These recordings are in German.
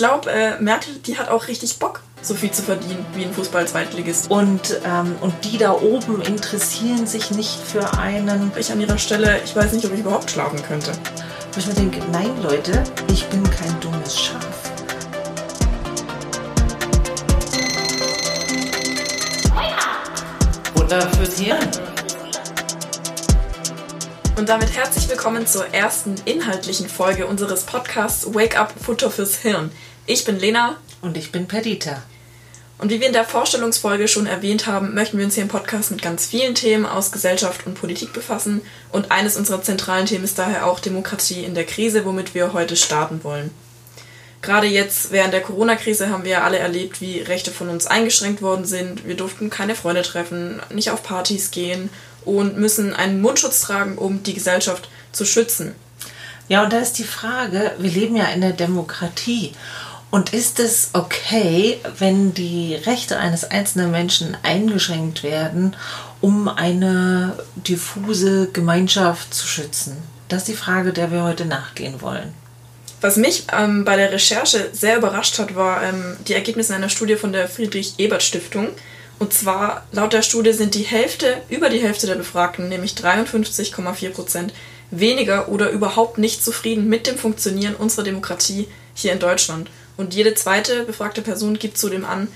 glaube, äh, Merkel, die hat auch richtig Bock, so viel zu verdienen wie ein Fußball-Zweitligist. Und, ähm, und die da oben interessieren sich nicht für einen. Ich an ihrer Stelle, ich weiß nicht, ob ich überhaupt schlafen könnte. Wo ich mir denke, nein Leute, ich bin kein dummes Schaf. Wunder fürs Hirn. Und damit herzlich willkommen zur ersten inhaltlichen Folge unseres Podcasts Wake Up Futter fürs Hirn. Ich bin Lena. Und ich bin Perdita. Und wie wir in der Vorstellungsfolge schon erwähnt haben, möchten wir uns hier im Podcast mit ganz vielen Themen aus Gesellschaft und Politik befassen. Und eines unserer zentralen Themen ist daher auch Demokratie in der Krise, womit wir heute starten wollen. Gerade jetzt während der Corona-Krise haben wir ja alle erlebt, wie Rechte von uns eingeschränkt worden sind. Wir durften keine Freunde treffen, nicht auf Partys gehen und müssen einen Mundschutz tragen, um die Gesellschaft zu schützen. Ja, und da ist die Frage, wir leben ja in der Demokratie. Und ist es okay, wenn die Rechte eines einzelnen Menschen eingeschränkt werden, um eine diffuse Gemeinschaft zu schützen? Das ist die Frage, der wir heute nachgehen wollen. Was mich ähm, bei der Recherche sehr überrascht hat, war ähm, die Ergebnisse einer Studie von der Friedrich-Ebert-Stiftung. Und zwar, laut der Studie sind die Hälfte, über die Hälfte der Befragten, nämlich 53,4 Prozent, weniger oder überhaupt nicht zufrieden mit dem Funktionieren unserer Demokratie hier in Deutschland. Und jede zweite befragte Person gibt zudem an,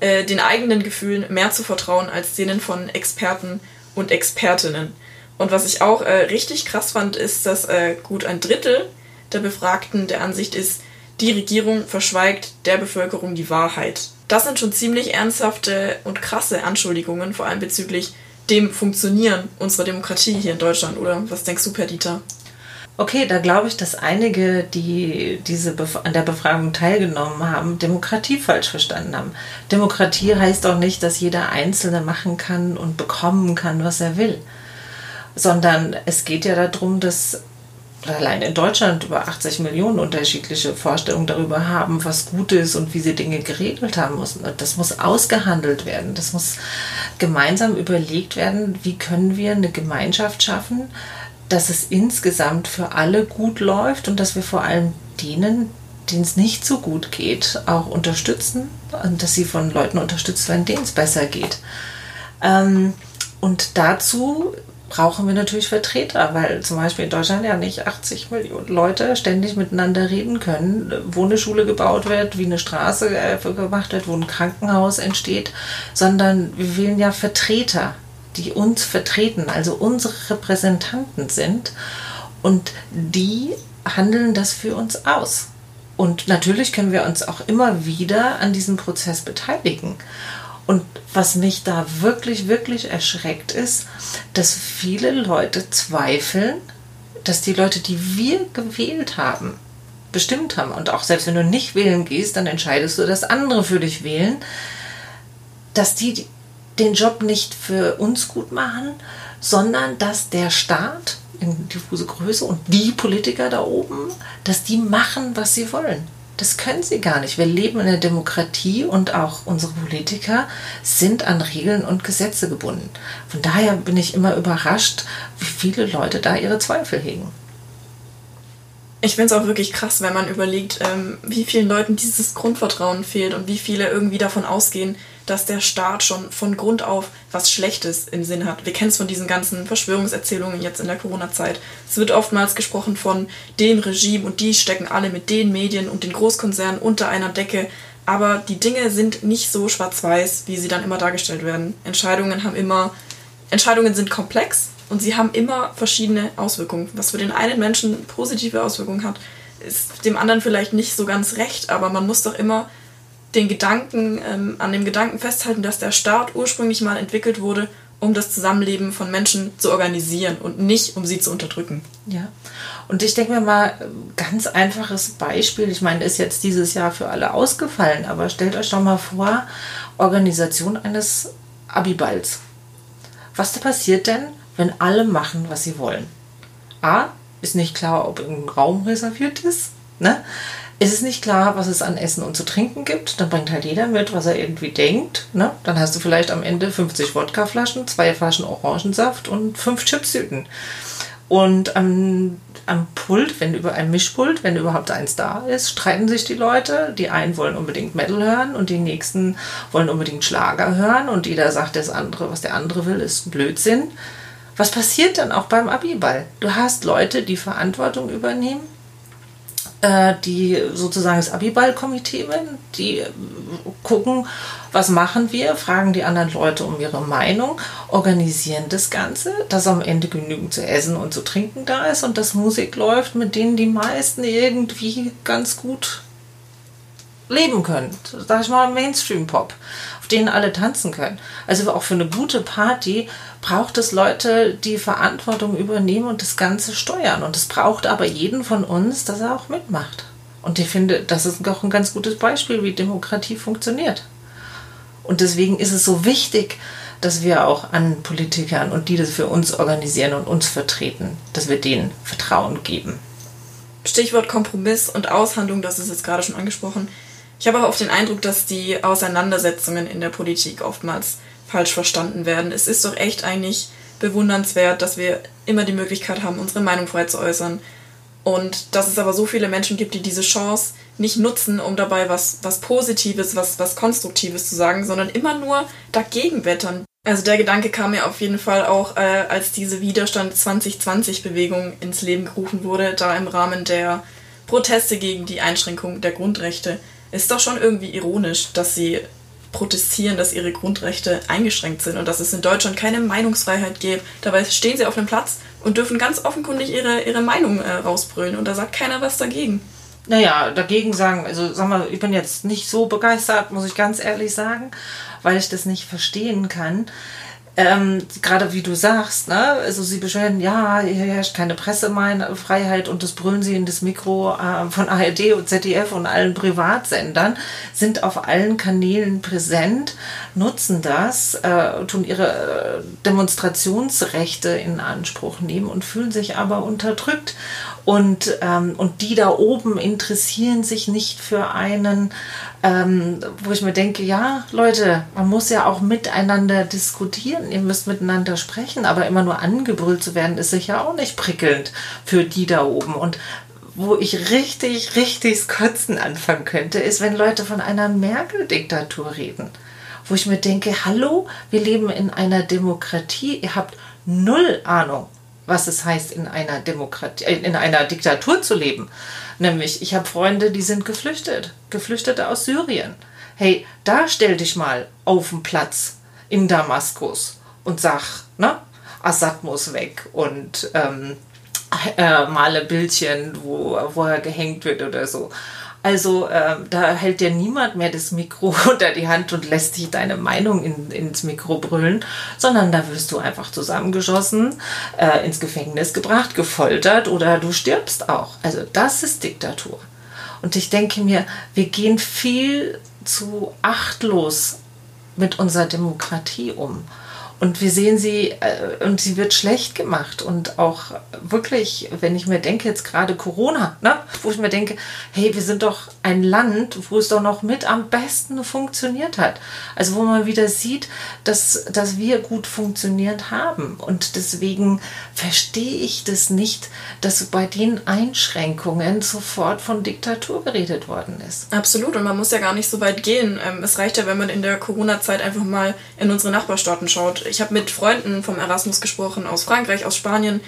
äh, den eigenen Gefühlen mehr zu vertrauen als denen von Experten und Expertinnen. Und was ich auch äh, richtig krass fand, ist, dass äh, gut ein Drittel der Befragten der Ansicht ist, die Regierung verschweigt der Bevölkerung die Wahrheit. Das sind schon ziemlich ernsthafte und krasse Anschuldigungen, vor allem bezüglich dem Funktionieren unserer Demokratie hier in Deutschland, oder? Was denkst du, Perdita? Okay, da glaube ich, dass einige, die diese an der Befragung teilgenommen haben, Demokratie falsch verstanden haben. Demokratie heißt auch nicht, dass jeder Einzelne machen kann und bekommen kann, was er will, sondern es geht ja darum, dass allein in Deutschland über 80 Millionen unterschiedliche Vorstellungen darüber haben, was gut ist und wie sie Dinge geregelt haben müssen. Das muss ausgehandelt werden. Das muss gemeinsam überlegt werden, wie können wir eine Gemeinschaft schaffen, dass es insgesamt für alle gut läuft und dass wir vor allem denen, denen es nicht so gut geht, auch unterstützen und dass sie von Leuten unterstützt werden, denen es besser geht. Ähm, und dazu brauchen wir natürlich Vertreter, weil zum Beispiel in Deutschland ja nicht 80 Millionen Leute ständig miteinander reden können, wo eine Schule gebaut wird, wie eine Straße äh, gemacht wird, wo ein Krankenhaus entsteht, sondern wir wählen ja Vertreter, die uns vertreten, also unsere Repräsentanten sind und die handeln das für uns aus. Und natürlich können wir uns auch immer wieder an diesem Prozess beteiligen. Und was mich da wirklich, wirklich erschreckt ist, dass viele Leute zweifeln, dass die Leute, die wir gewählt haben, bestimmt haben. Und auch selbst wenn du nicht wählen gehst, dann entscheidest du, dass andere für dich wählen, dass die den Job nicht für uns gut machen, sondern dass der Staat in diffuse Größe und die Politiker da oben, dass die machen, was sie wollen. Das können sie gar nicht. Wir leben in einer Demokratie und auch unsere Politiker sind an Regeln und Gesetze gebunden. Von daher bin ich immer überrascht, wie viele Leute da ihre Zweifel hegen. Ich finde es auch wirklich krass, wenn man überlegt, ähm, wie vielen Leuten dieses Grundvertrauen fehlt und wie viele irgendwie davon ausgehen, dass der Staat schon von Grund auf was Schlechtes im Sinn hat. Wir kennen es von diesen ganzen Verschwörungserzählungen jetzt in der Corona-Zeit. Es wird oftmals gesprochen von dem Regime und die stecken alle mit den Medien und den Großkonzernen unter einer Decke. Aber die Dinge sind nicht so schwarz-weiß, wie sie dann immer dargestellt werden. Entscheidungen haben immer, Entscheidungen sind komplex und sie haben immer verschiedene Auswirkungen. Was für den einen Menschen positive Auswirkungen hat, ist dem anderen vielleicht nicht so ganz recht, aber man muss doch immer den Gedanken, ähm, an dem Gedanken festhalten, dass der Staat ursprünglich mal entwickelt wurde, um das Zusammenleben von Menschen zu organisieren und nicht um sie zu unterdrücken. Ja. Und ich denke mir mal, ganz einfaches Beispiel, ich meine, ist jetzt dieses Jahr für alle ausgefallen, aber stellt euch doch mal vor, Organisation eines Abiballs. Was da passiert denn, wenn alle machen, was sie wollen? A, ist nicht klar, ob ein Raum reserviert ist. Ne? Ist es nicht klar, was es an Essen und zu trinken gibt. Dann bringt halt jeder mit, was er irgendwie denkt. Ne? Dann hast du vielleicht am Ende 50 Wodkaflaschen, zwei Flaschen Orangensaft und fünf Chipstüten. Und am, am Pult, wenn über ein Mischpult, wenn überhaupt eins da ist, streiten sich die Leute. Die einen wollen unbedingt Metal hören und die nächsten wollen unbedingt Schlager hören und jeder sagt das andere, was der andere will, ist Blödsinn. Was passiert dann auch beim Abiball? Du hast Leute, die Verantwortung übernehmen, die sozusagen das Abiball-Komitee bin, die gucken, was machen wir, fragen die anderen Leute um ihre Meinung, organisieren das Ganze, dass am Ende genügend zu essen und zu trinken da ist und dass Musik läuft, mit denen die meisten irgendwie ganz gut leben können. Sag ich mal Mainstream-Pop, auf denen alle tanzen können. Also auch für eine gute Party braucht es Leute, die Verantwortung übernehmen und das Ganze steuern. Und es braucht aber jeden von uns, dass er auch mitmacht. Und ich finde, das ist auch ein ganz gutes Beispiel, wie Demokratie funktioniert. Und deswegen ist es so wichtig, dass wir auch an Politikern und die das für uns organisieren und uns vertreten, dass wir denen Vertrauen geben. Stichwort Kompromiss und Aushandlung, das ist jetzt gerade schon angesprochen. Ich habe auch oft den Eindruck, dass die Auseinandersetzungen in der Politik oftmals falsch verstanden werden. Es ist doch echt eigentlich bewundernswert, dass wir immer die Möglichkeit haben, unsere Meinung frei zu äußern. Und dass es aber so viele Menschen gibt, die diese Chance nicht nutzen, um dabei was, was Positives, was, was Konstruktives zu sagen, sondern immer nur dagegen wettern. Also der Gedanke kam mir auf jeden Fall auch, äh, als diese Widerstand 2020-Bewegung ins Leben gerufen wurde, da im Rahmen der Proteste gegen die Einschränkung der Grundrechte. Ist doch schon irgendwie ironisch, dass sie protestieren, dass ihre Grundrechte eingeschränkt sind und dass es in Deutschland keine Meinungsfreiheit gibt. Dabei stehen sie auf einem Platz und dürfen ganz offenkundig ihre, ihre Meinung äh, rausbrüllen und da sagt keiner was dagegen. Naja, dagegen sagen, also sag mal, ich bin jetzt nicht so begeistert, muss ich ganz ehrlich sagen, weil ich das nicht verstehen kann ähm, gerade wie du sagst, ne? also sie beschweren, ja, hier herrscht keine Pressefreiheit und das brüllen sie in das Mikro äh, von ARD und ZDF und allen Privatsendern, sind auf allen Kanälen präsent, nutzen das, äh, tun ihre äh, Demonstrationsrechte in Anspruch nehmen und fühlen sich aber unterdrückt. Und, ähm, und die da oben interessieren sich nicht für einen, ähm, wo ich mir denke, ja, Leute, man muss ja auch miteinander diskutieren, ihr müsst miteinander sprechen, aber immer nur angebrüllt zu werden, ist sicher auch nicht prickelnd für die da oben. Und wo ich richtig, richtig Kotzen anfangen könnte, ist, wenn Leute von einer Merkel-Diktatur reden. Wo ich mir denke, hallo, wir leben in einer Demokratie, ihr habt null Ahnung was es heißt, in einer Demokratie, äh, in einer Diktatur zu leben. Nämlich, ich habe Freunde, die sind geflüchtet, Geflüchtete aus Syrien. Hey, da stell dich mal auf den Platz in Damaskus und sag, ne, Assad muss weg und ähm, äh, male Bildchen, wo, wo er gehängt wird oder so. Also äh, da hält dir niemand mehr das Mikro unter die Hand und lässt dich deine Meinung in, ins Mikro brüllen, sondern da wirst du einfach zusammengeschossen, äh, ins Gefängnis gebracht, gefoltert oder du stirbst auch. Also das ist Diktatur. Und ich denke mir, wir gehen viel zu achtlos mit unserer Demokratie um. Und wir sehen sie, äh, und sie wird schlecht gemacht. Und auch wirklich, wenn ich mir denke, jetzt gerade Corona, ne, wo ich mir denke, hey, wir sind doch ein Land, wo es doch noch mit am besten funktioniert hat. Also wo man wieder sieht, dass, dass wir gut funktioniert haben. Und deswegen verstehe ich das nicht, dass bei den Einschränkungen sofort von Diktatur geredet worden ist. Absolut. Und man muss ja gar nicht so weit gehen. Ähm, es reicht ja, wenn man in der Corona-Zeit einfach mal in unsere Nachbarstaaten schaut ich habe mit Freunden vom Erasmus gesprochen aus Frankreich, aus Spanien.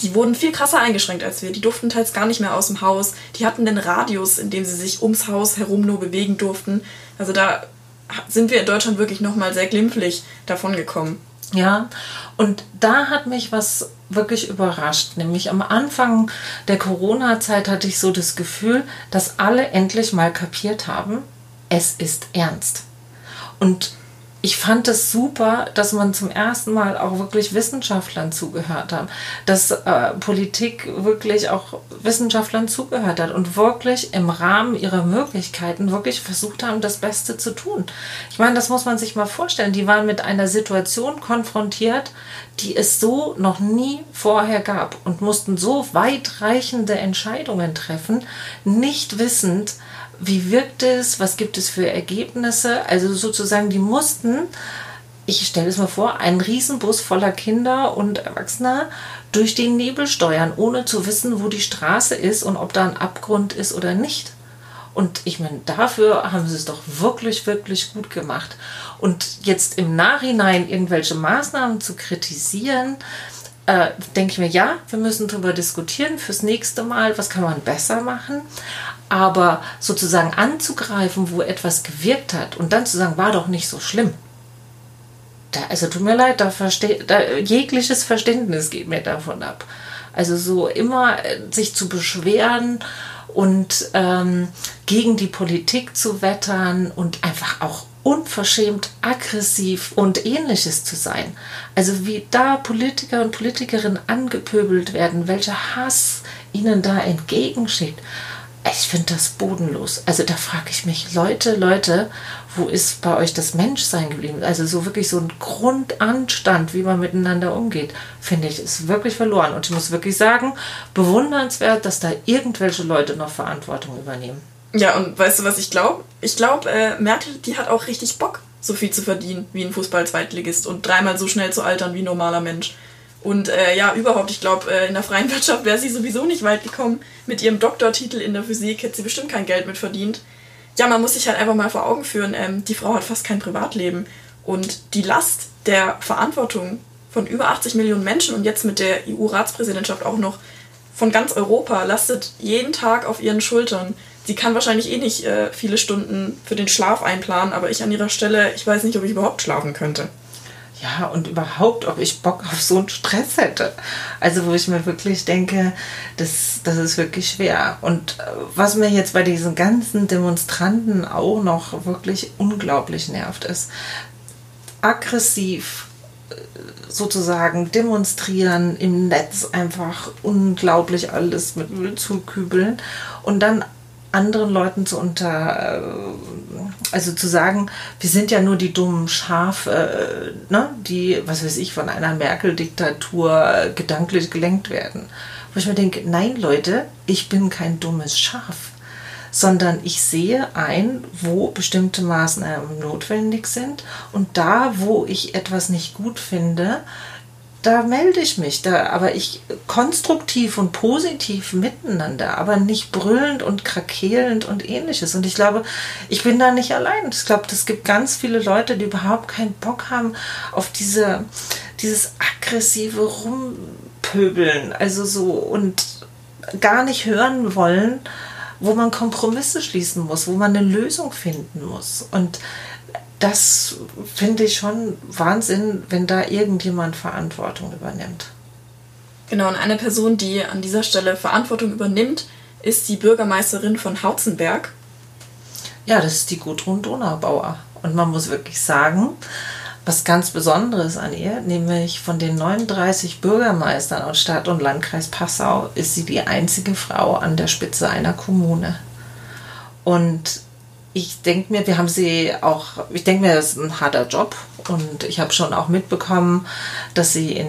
Die wurden viel krasser eingeschränkt als wir. Die durften teils gar nicht mehr aus dem Haus. Die hatten den Radius, in dem sie sich ums Haus herum nur bewegen durften. Also da sind wir in Deutschland wirklich nochmal sehr glimpflich davon gekommen. Ja, und da hat mich was wirklich überrascht. Nämlich am Anfang der Corona-Zeit hatte ich so das Gefühl, dass alle endlich mal kapiert haben, es ist ernst. Und ich fand es super, dass man zum ersten Mal auch wirklich Wissenschaftlern zugehört hat, dass äh, Politik wirklich auch Wissenschaftlern zugehört hat und wirklich im Rahmen ihrer Möglichkeiten wirklich versucht haben, das Beste zu tun. Ich meine, das muss man sich mal vorstellen. Die waren mit einer Situation konfrontiert, die es so noch nie vorher gab und mussten so weitreichende Entscheidungen treffen, nicht wissend, wie wirkt es, was gibt es für Ergebnisse. Also sozusagen, die mussten ich stelle es mir vor, ein Riesenbus voller Kinder und Erwachsener durch den Nebel steuern, ohne zu wissen, wo die Straße ist und ob da ein Abgrund ist oder nicht. Und ich meine, dafür haben sie es doch wirklich, wirklich gut gemacht. Und jetzt im Nachhinein irgendwelche Maßnahmen zu kritisieren, äh, denke ich mir, ja, wir müssen darüber diskutieren fürs nächste Mal, was kann man besser machen. Aber sozusagen anzugreifen, wo etwas gewirkt hat und dann zu sagen, war doch nicht so schlimm. Da, also tut mir leid, da, da jegliches Verständnis geht mir davon ab. Also so immer äh, sich zu beschweren und ähm, gegen die Politik zu wettern und einfach auch unverschämt aggressiv und ähnliches zu sein. Also wie da Politiker und Politikerinnen angepöbelt werden, welcher Hass ihnen da entgegenschickt. Ich finde das bodenlos. Also da frage ich mich, Leute, Leute, wo ist bei euch das Menschsein geblieben? Also so wirklich so ein Grundanstand, wie man miteinander umgeht, finde ich, ist wirklich verloren. Und ich muss wirklich sagen, bewundernswert, dass da irgendwelche Leute noch Verantwortung übernehmen. Ja, und weißt du, was ich glaube? Ich glaube, äh, Merkel, die hat auch richtig Bock, so viel zu verdienen wie ein Fußball-Zweitligist und dreimal so schnell zu altern wie ein normaler Mensch. Und äh, ja, überhaupt, ich glaube, äh, in der freien Wirtschaft wäre sie sowieso nicht weit gekommen. Mit ihrem Doktortitel in der Physik hätte sie bestimmt kein Geld mit verdient. Ja, man muss sich halt einfach mal vor Augen führen, ähm, die Frau hat fast kein Privatleben. Und die Last der Verantwortung von über 80 Millionen Menschen und jetzt mit der EU-Ratspräsidentschaft auch noch von ganz Europa lastet jeden Tag auf ihren Schultern sie kann wahrscheinlich eh nicht äh, viele Stunden für den Schlaf einplanen, aber ich an ihrer Stelle, ich weiß nicht, ob ich überhaupt schlafen könnte. Ja, und überhaupt, ob ich Bock auf so einen Stress hätte. Also, wo ich mir wirklich denke, das, das ist wirklich schwer. Und äh, was mir jetzt bei diesen ganzen Demonstranten auch noch wirklich unglaublich nervt, ist aggressiv äh, sozusagen demonstrieren im Netz einfach unglaublich alles mit Müll zu kübeln und dann anderen Leuten zu unter, äh, also zu sagen, wir sind ja nur die dummen Schafe, äh, ne, die, was weiß ich, von einer Merkel-Diktatur gedanklich gelenkt werden. Wo ich mir denke, nein Leute, ich bin kein dummes Schaf, sondern ich sehe ein, wo bestimmte Maßnahmen notwendig sind und da, wo ich etwas nicht gut finde, da melde ich mich, da, aber ich konstruktiv und positiv miteinander, aber nicht brüllend und krakeelend und ähnliches. Und ich glaube, ich bin da nicht allein. Ich glaube, es gibt ganz viele Leute, die überhaupt keinen Bock haben auf diese, dieses aggressive Rumpöbeln, also so und gar nicht hören wollen, wo man Kompromisse schließen muss, wo man eine Lösung finden muss. Und das finde ich schon Wahnsinn, wenn da irgendjemand Verantwortung übernimmt. Genau, und eine Person, die an dieser Stelle Verantwortung übernimmt, ist die Bürgermeisterin von Hauzenberg. Ja, das ist die Gudrun Donaubauer. Und man muss wirklich sagen, was ganz Besonderes an ihr, nämlich von den 39 Bürgermeistern aus Stadt und Landkreis Passau, ist sie die einzige Frau an der Spitze einer Kommune. Und ich denke mir, wir haben sie auch, ich denke mir, das ist ein harter Job und ich habe schon auch mitbekommen, dass sie in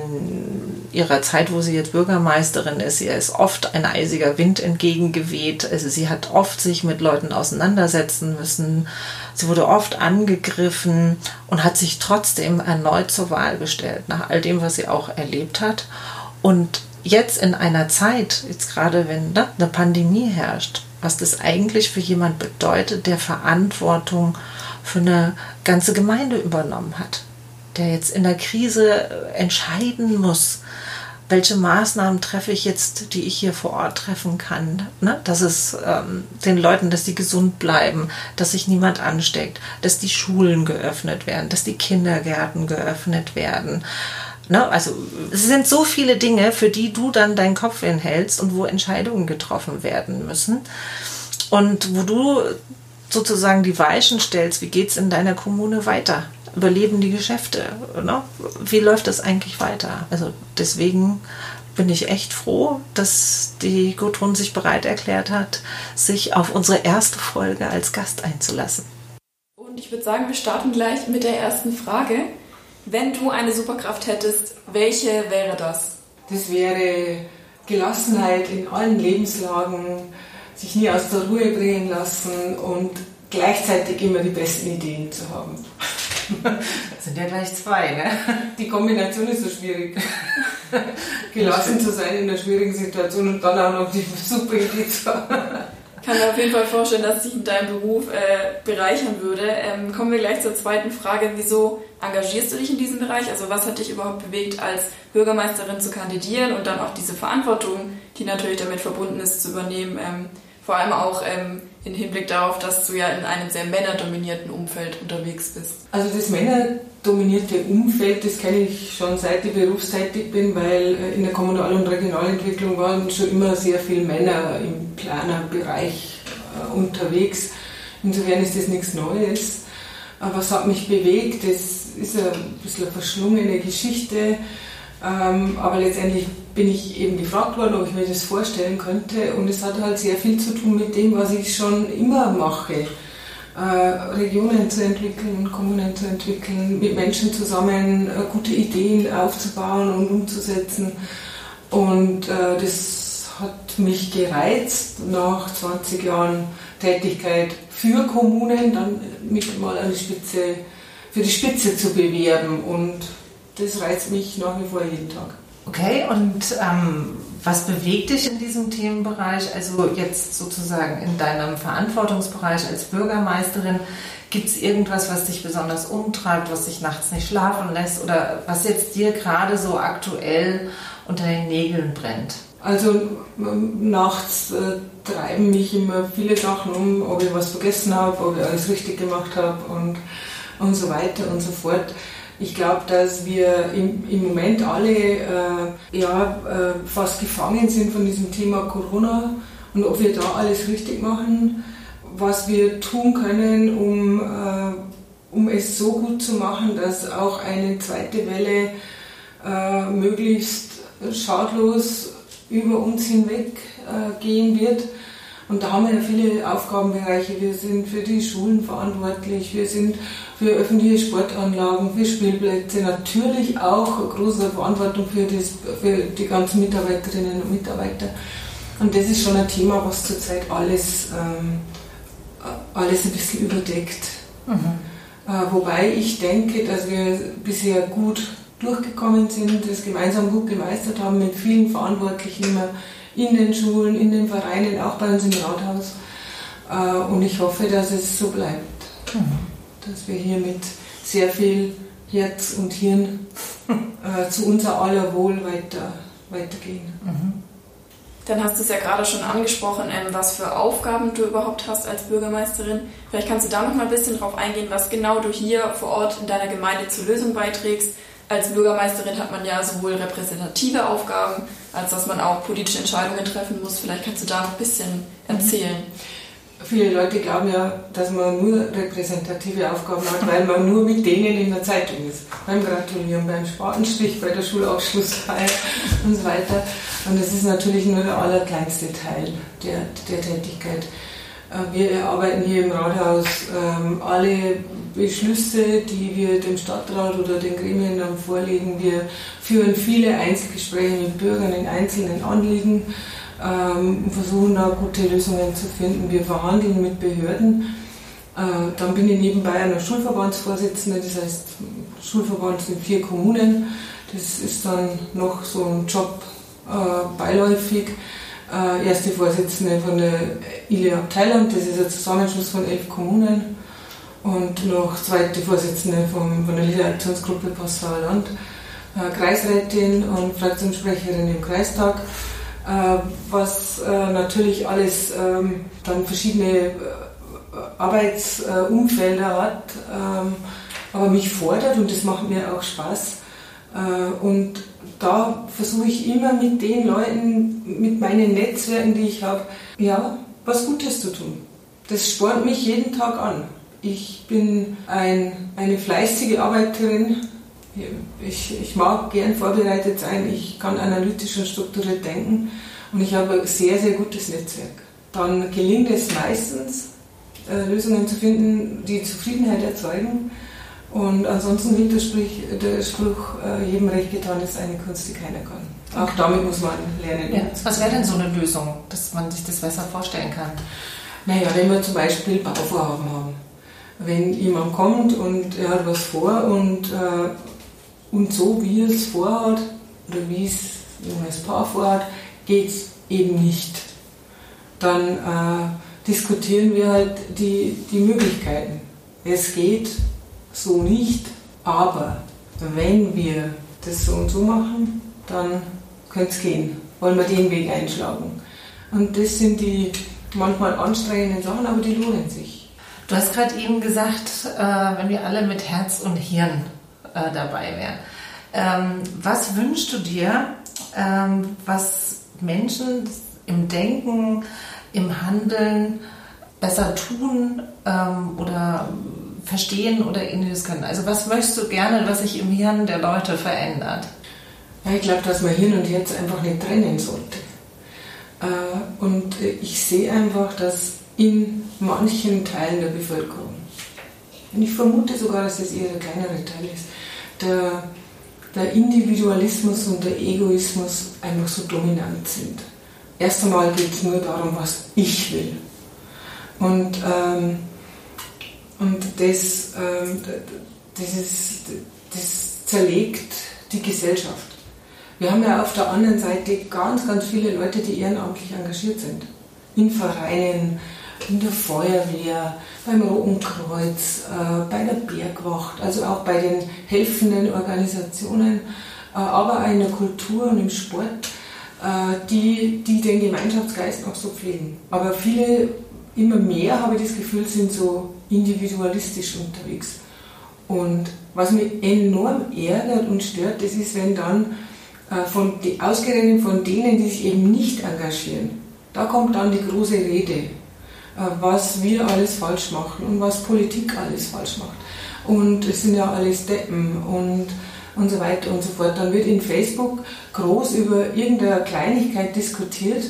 ihrer Zeit, wo sie jetzt Bürgermeisterin ist, ihr ist oft ein eisiger Wind entgegengeweht. Also sie hat oft sich mit Leuten auseinandersetzen müssen. Sie wurde oft angegriffen und hat sich trotzdem erneut zur Wahl gestellt, nach all dem, was sie auch erlebt hat. Und jetzt in einer Zeit, jetzt gerade wenn ne, eine Pandemie herrscht, was das eigentlich für jemand bedeutet, der Verantwortung für eine ganze Gemeinde übernommen hat, der jetzt in der Krise entscheiden muss, welche Maßnahmen treffe ich jetzt, die ich hier vor Ort treffen kann. Ne? Dass es ähm, den Leuten, dass sie gesund bleiben, dass sich niemand ansteckt, dass die Schulen geöffnet werden, dass die Kindergärten geöffnet werden. Ne? Also es sind so viele Dinge, für die du dann deinen Kopf hinhältst und wo Entscheidungen getroffen werden müssen. Und wo du sozusagen die Weichen stellst, wie geht es in deiner Kommune weiter? Überleben die Geschäfte? Ne? Wie läuft das eigentlich weiter? Also deswegen bin ich echt froh, dass die Gudrun sich bereit erklärt hat, sich auf unsere erste Folge als Gast einzulassen. Und ich würde sagen, wir starten gleich mit der ersten Frage. Wenn du eine Superkraft hättest, welche wäre das? Das wäre Gelassenheit in allen Lebenslagen, sich nie aus der Ruhe bringen lassen und gleichzeitig immer die besten Ideen zu haben. Das sind ja gleich zwei, ne? Die Kombination ist so schwierig. Gelassen zu sein in einer schwierigen Situation und dann auch noch die super Idee zu haben. Ich kann mir auf jeden Fall vorstellen, dass dich in deinem Beruf äh, bereichern würde. Ähm, kommen wir gleich zur zweiten Frage. Wieso engagierst du dich in diesem Bereich? Also was hat dich überhaupt bewegt, als Bürgermeisterin zu kandidieren und dann auch diese Verantwortung, die natürlich damit verbunden ist, zu übernehmen? Ähm, vor allem auch ähm, im Hinblick darauf, dass du ja in einem sehr männerdominierten Umfeld unterwegs bist. Also das männerdominierte Umfeld, das kenne ich schon seit ich berufstätig bin, weil äh, in der Kommunal- und Regionalentwicklung waren schon immer sehr viele Männer im Planerbereich äh, unterwegs. Insofern ist das nichts Neues. Aber was hat mich bewegt, das ist ein bisschen eine verschlungene Geschichte. Ähm, aber letztendlich bin ich eben gefragt worden, ob ich mir das vorstellen könnte. Und es hat halt sehr viel zu tun mit dem, was ich schon immer mache. Äh, Regionen zu entwickeln, Kommunen zu entwickeln, mit Menschen zusammen äh, gute Ideen aufzubauen und umzusetzen. Und äh, das hat mich gereizt, nach 20 Jahren Tätigkeit für Kommunen dann mit mal eine Spitze, für die Spitze zu bewerben. Und das reizt mich nach wie vor jeden Tag. Okay, und ähm, was bewegt dich in diesem Themenbereich? Also jetzt sozusagen in deinem Verantwortungsbereich als Bürgermeisterin, gibt es irgendwas, was dich besonders umtreibt, was dich nachts nicht schlafen lässt oder was jetzt dir gerade so aktuell unter den Nägeln brennt? Also nachts äh, treiben mich immer viele Sachen um, ob ich was vergessen habe, ob ich alles richtig gemacht habe und, und so weiter und so fort. Ich glaube, dass wir im, im Moment alle äh, ja, äh, fast gefangen sind von diesem Thema Corona und ob wir da alles richtig machen, was wir tun können, um, äh, um es so gut zu machen, dass auch eine zweite Welle äh, möglichst schadlos über uns hinweg äh, gehen wird. Und da haben wir ja viele Aufgabenbereiche. Wir sind für die Schulen verantwortlich, wir sind für öffentliche Sportanlagen, für Spielplätze, natürlich auch große Verantwortung für, das, für die ganzen Mitarbeiterinnen und Mitarbeiter. Und das ist schon ein Thema, was zurzeit alles, ähm, alles ein bisschen überdeckt. Mhm. Äh, wobei ich denke, dass wir bisher gut durchgekommen sind, das gemeinsam gut gemeistert haben mit vielen Verantwortlichen immer in den Schulen, in den Vereinen, auch bei uns im Rathaus. Äh, und ich hoffe, dass es so bleibt. Mhm dass wir hier mit sehr viel Herz und Hirn äh, zu unser aller Wohl weiter, weitergehen. Mhm. Dann hast du es ja gerade schon angesprochen, ähm, was für Aufgaben du überhaupt hast als Bürgermeisterin. Vielleicht kannst du da noch mal ein bisschen drauf eingehen, was genau du hier vor Ort in deiner Gemeinde zur Lösung beiträgst. Als Bürgermeisterin hat man ja sowohl repräsentative Aufgaben, als dass man auch politische Entscheidungen treffen muss. Vielleicht kannst du da noch ein bisschen erzählen. Mhm. Viele Leute glauben ja, dass man nur repräsentative Aufgaben hat, weil man nur mit denen in der Zeitung ist. Beim Gratulieren, beim Spatenstich, bei der Schulabschlussfeier und so weiter. Und das ist natürlich nur der allerkleinste Teil der, der Tätigkeit. Äh, wir erarbeiten hier im Rathaus ähm, alle Beschlüsse, die wir dem Stadtrat oder den Gremien dann vorlegen. Wir führen viele Einzelgespräche mit Bürgern in einzelnen Anliegen ähm, versuchen da gute Lösungen zu finden. Wir verhandeln mit Behörden. Äh, dann bin ich nebenbei eine Schulverbandsvorsitzende, das heißt, Schulverband sind vier Kommunen. Das ist dann noch so ein Job äh, beiläufig. Äh, erste Vorsitzende von der ILE Abteilung, das ist ein Zusammenschluss von elf Kommunen. Und noch zweite Vorsitzende von, von der Liederaktionsgruppe Passauer Land, äh, Kreisrätin und Fraktionssprecherin im Kreistag. Äh, was äh, natürlich alles ähm, dann verschiedene äh, Arbeitsumfelder hat, ähm, aber mich fordert und das macht mir auch Spaß. Und da versuche ich immer mit den Leuten, mit meinen Netzwerken, die ich habe, ja, was Gutes zu tun. Das spornt mich jeden Tag an. Ich bin ein, eine fleißige Arbeiterin, ich, ich mag gern vorbereitet sein, ich kann analytisch und strukturiert denken und ich habe ein sehr, sehr gutes Netzwerk. Dann gelingt es meistens, äh, Lösungen zu finden, die Zufriedenheit erzeugen. Und ansonsten gilt der, Sprich, der Spruch, äh, jedem recht getan ist eine Kunst, die keiner kann. Auch damit muss man lernen. Ja. Was wäre denn so eine Lösung, dass man sich das besser vorstellen kann? Naja, wenn wir zum Beispiel Bauvorhaben haben wenn jemand kommt und er hat was vor und, äh, und so wie er es vorhat oder wie es das Paar vorhat, geht es eben nicht. Dann äh, diskutieren wir halt die, die Möglichkeiten. Es geht so nicht, aber wenn wir das so und so machen, dann könnte es gehen. Wollen wir den Weg einschlagen. Und das sind die manchmal anstrengenden Sachen, aber die lohnen sich. Du hast gerade eben gesagt, äh, wenn wir alle mit Herz und Hirn äh, dabei wären. Ähm, was wünschst du dir, ähm, was Menschen im Denken, im Handeln besser tun ähm, oder verstehen oder ähnliches können? Also was möchtest du gerne, was sich im Hirn der Leute verändert? Ja, ich glaube, dass man Hirn und Herz einfach nicht trennen sollte. Äh, und ich sehe einfach, dass in manchen Teilen der Bevölkerung, und ich vermute sogar, dass es eher der kleinere Teil ist, der, der Individualismus und der Egoismus einfach so dominant sind. Erst einmal geht es nur darum, was ich will. Und, ähm, und das, ähm, das, ist, das zerlegt die Gesellschaft. Wir haben ja auf der anderen Seite ganz, ganz viele Leute, die ehrenamtlich engagiert sind. In Vereinen, in der Feuerwehr, beim Roten Kreuz, äh, bei der Bergwacht, also auch bei den helfenden Organisationen, äh, aber auch in der Kultur und im Sport, äh, die, die den Gemeinschaftsgeist noch so pflegen. Aber viele, immer mehr habe ich das Gefühl, sind so individualistisch unterwegs. Und was mich enorm ärgert und stört, das ist, wenn dann äh, von die, ausgerechnet von denen, die sich eben nicht engagieren. Da kommt dann die große Rede, äh, was wir alles falsch machen und was Politik alles falsch macht. Und es sind ja alles Deppen und, und so weiter und so fort. Dann wird in Facebook groß über irgendeine Kleinigkeit diskutiert.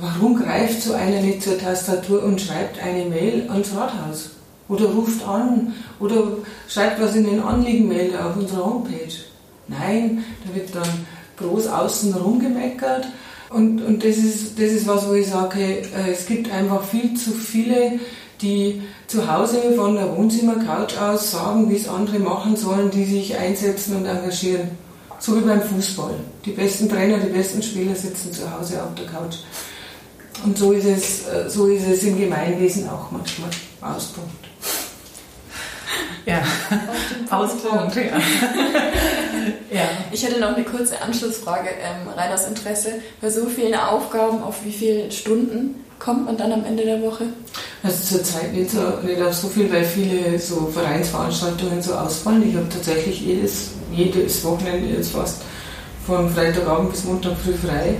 Warum greift so einer nicht zur Tastatur und schreibt eine Mail ans Rathaus? Oder ruft an oder schreibt was in den Anliegenmelder auf unserer Homepage? Nein, da wird dann groß außen rumgemeckert. Und, und das, ist, das ist was, wo ich sage, äh, es gibt einfach viel zu viele, die zu Hause von der Wohnzimmercouch aus sagen, wie es andere machen sollen, die sich einsetzen und engagieren. So wie beim Fußball. Die besten Trainer, die besten Spieler sitzen zu Hause auf der Couch. Und so ist es, äh, so ist es im Gemeinwesen auch manchmal. Auspunkt. Ja, Auspunkt, ja. ja. Ich hätte noch eine kurze Anschlussfrage, ähm, rein aus Interesse. Bei so vielen Aufgaben, auf wie viele Stunden kommt man dann am Ende der Woche? Also zurzeit nicht, so, nicht auf so viel, weil viele so Vereinsveranstaltungen so ausfallen. Ich habe tatsächlich jedes, jedes Wochenende jetzt fast von Freitagabend bis Montag früh frei.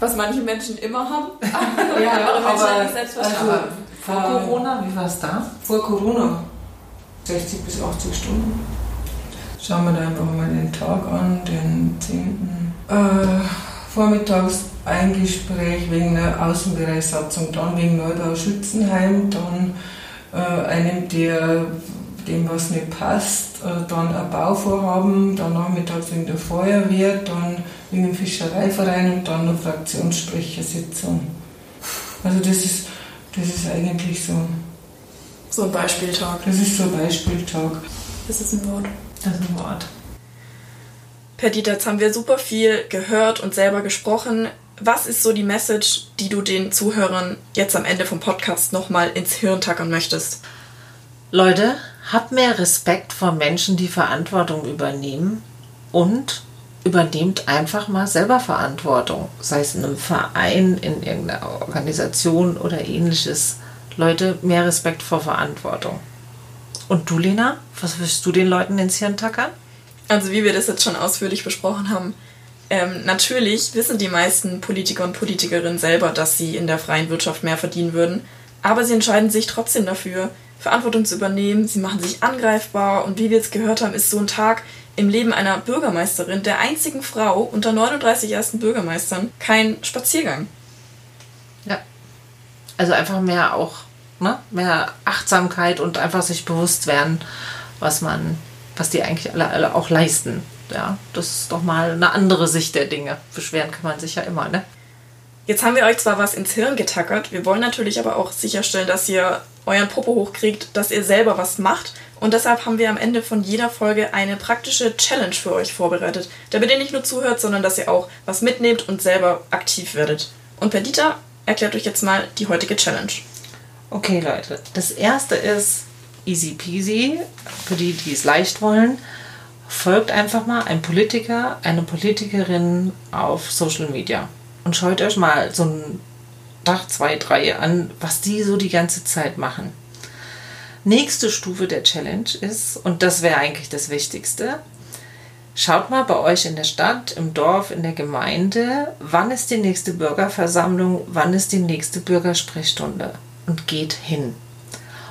Was manche Menschen immer haben. ja, aber, aber, also, aber vor Corona, wie war es da? Vor Corona 60 bis 80 Stunden. Schauen wir da einfach mal den Tag an, den 10. Äh, vormittags ein Gespräch wegen der Außenbereichssatzung, dann wegen Neubau Schützenheim, dann äh, einem, der dem was nicht passt, äh, dann ein Bauvorhaben, dann nachmittags wegen der Feuerwehr, dann wegen dem Fischereiverein und dann eine Fraktionssprechersitzung. Also das ist, das ist eigentlich so so ein Beispieltag. Das ist so ein Beispieltag. Das ist ein Wort. Das ist ein Wort. Perdita, jetzt haben wir super viel gehört und selber gesprochen. Was ist so die Message, die du den Zuhörern jetzt am Ende vom Podcast nochmal ins Hirn tackern möchtest? Leute, habt mehr Respekt vor Menschen, die Verantwortung übernehmen und übernehmt einfach mal selber Verantwortung, sei es in einem Verein, in irgendeiner Organisation oder ähnliches. Leute, mehr Respekt vor Verantwortung. Und du, Lena, was wirst du den Leuten ins Hirn tackern? Also wie wir das jetzt schon ausführlich besprochen haben, ähm, natürlich wissen die meisten Politiker und Politikerinnen selber, dass sie in der freien Wirtschaft mehr verdienen würden, aber sie entscheiden sich trotzdem dafür, Verantwortung zu übernehmen, sie machen sich angreifbar und wie wir jetzt gehört haben, ist so ein Tag im Leben einer Bürgermeisterin, der einzigen Frau unter 39 ersten Bürgermeistern, kein Spaziergang. Ja. Also einfach mehr auch ne, mehr Achtsamkeit und einfach sich bewusst werden, was man, was die eigentlich alle, alle auch leisten. Ja, das ist doch mal eine andere Sicht der Dinge. Beschweren kann man sich ja immer, ne? Jetzt haben wir euch zwar was ins Hirn getackert, wir wollen natürlich aber auch sicherstellen, dass ihr euren Popo hochkriegt, dass ihr selber was macht. Und deshalb haben wir am Ende von jeder Folge eine praktische Challenge für euch vorbereitet, damit ihr nicht nur zuhört, sondern dass ihr auch was mitnehmt und selber aktiv werdet. Und Perdita erklärt euch jetzt mal die heutige Challenge. Okay, Leute. Das erste ist easy peasy. Für die, die es leicht wollen, folgt einfach mal ein Politiker, eine Politikerin auf Social Media. Und schaut euch mal so ein Tag, zwei, drei an, was die so die ganze Zeit machen. Nächste Stufe der Challenge ist, und das wäre eigentlich das Wichtigste, schaut mal bei euch in der Stadt, im Dorf, in der Gemeinde, wann ist die nächste Bürgerversammlung, wann ist die nächste Bürgersprechstunde und geht hin.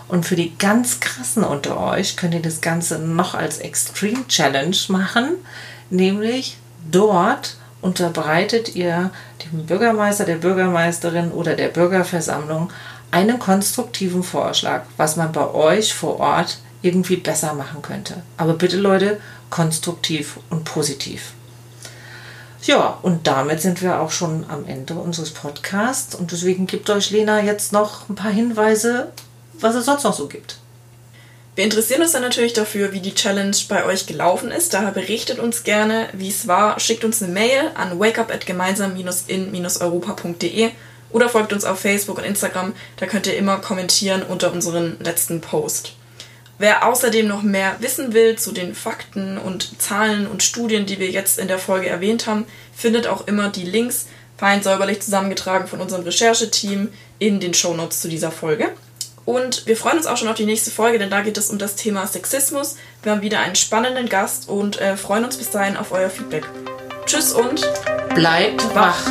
Und für die ganz krassen unter euch könnt ihr das Ganze noch als Extreme Challenge machen, nämlich dort unterbreitet ihr dem Bürgermeister, der Bürgermeisterin oder der Bürgerversammlung einen konstruktiven Vorschlag, was man bei euch vor Ort irgendwie besser machen könnte. Aber bitte Leute, konstruktiv und positiv. Ja, und damit sind wir auch schon am Ende unseres Podcasts und deswegen gibt euch Lena jetzt noch ein paar Hinweise, was es sonst noch so gibt. Wir interessieren uns dann natürlich dafür, wie die Challenge bei euch gelaufen ist. Daher berichtet uns gerne, wie es war. Schickt uns eine Mail an wakeup.gemeinsam-in-europa.de oder folgt uns auf Facebook und Instagram. Da könnt ihr immer kommentieren unter unseren letzten Post. Wer außerdem noch mehr wissen will zu den Fakten und Zahlen und Studien, die wir jetzt in der Folge erwähnt haben, findet auch immer die Links fein säuberlich zusammengetragen von unserem Rechercheteam in den Shownotes zu dieser Folge. Und wir freuen uns auch schon auf die nächste Folge, denn da geht es um das Thema Sexismus. Wir haben wieder einen spannenden Gast und äh, freuen uns bis dahin auf euer Feedback. Tschüss und bleibt wach.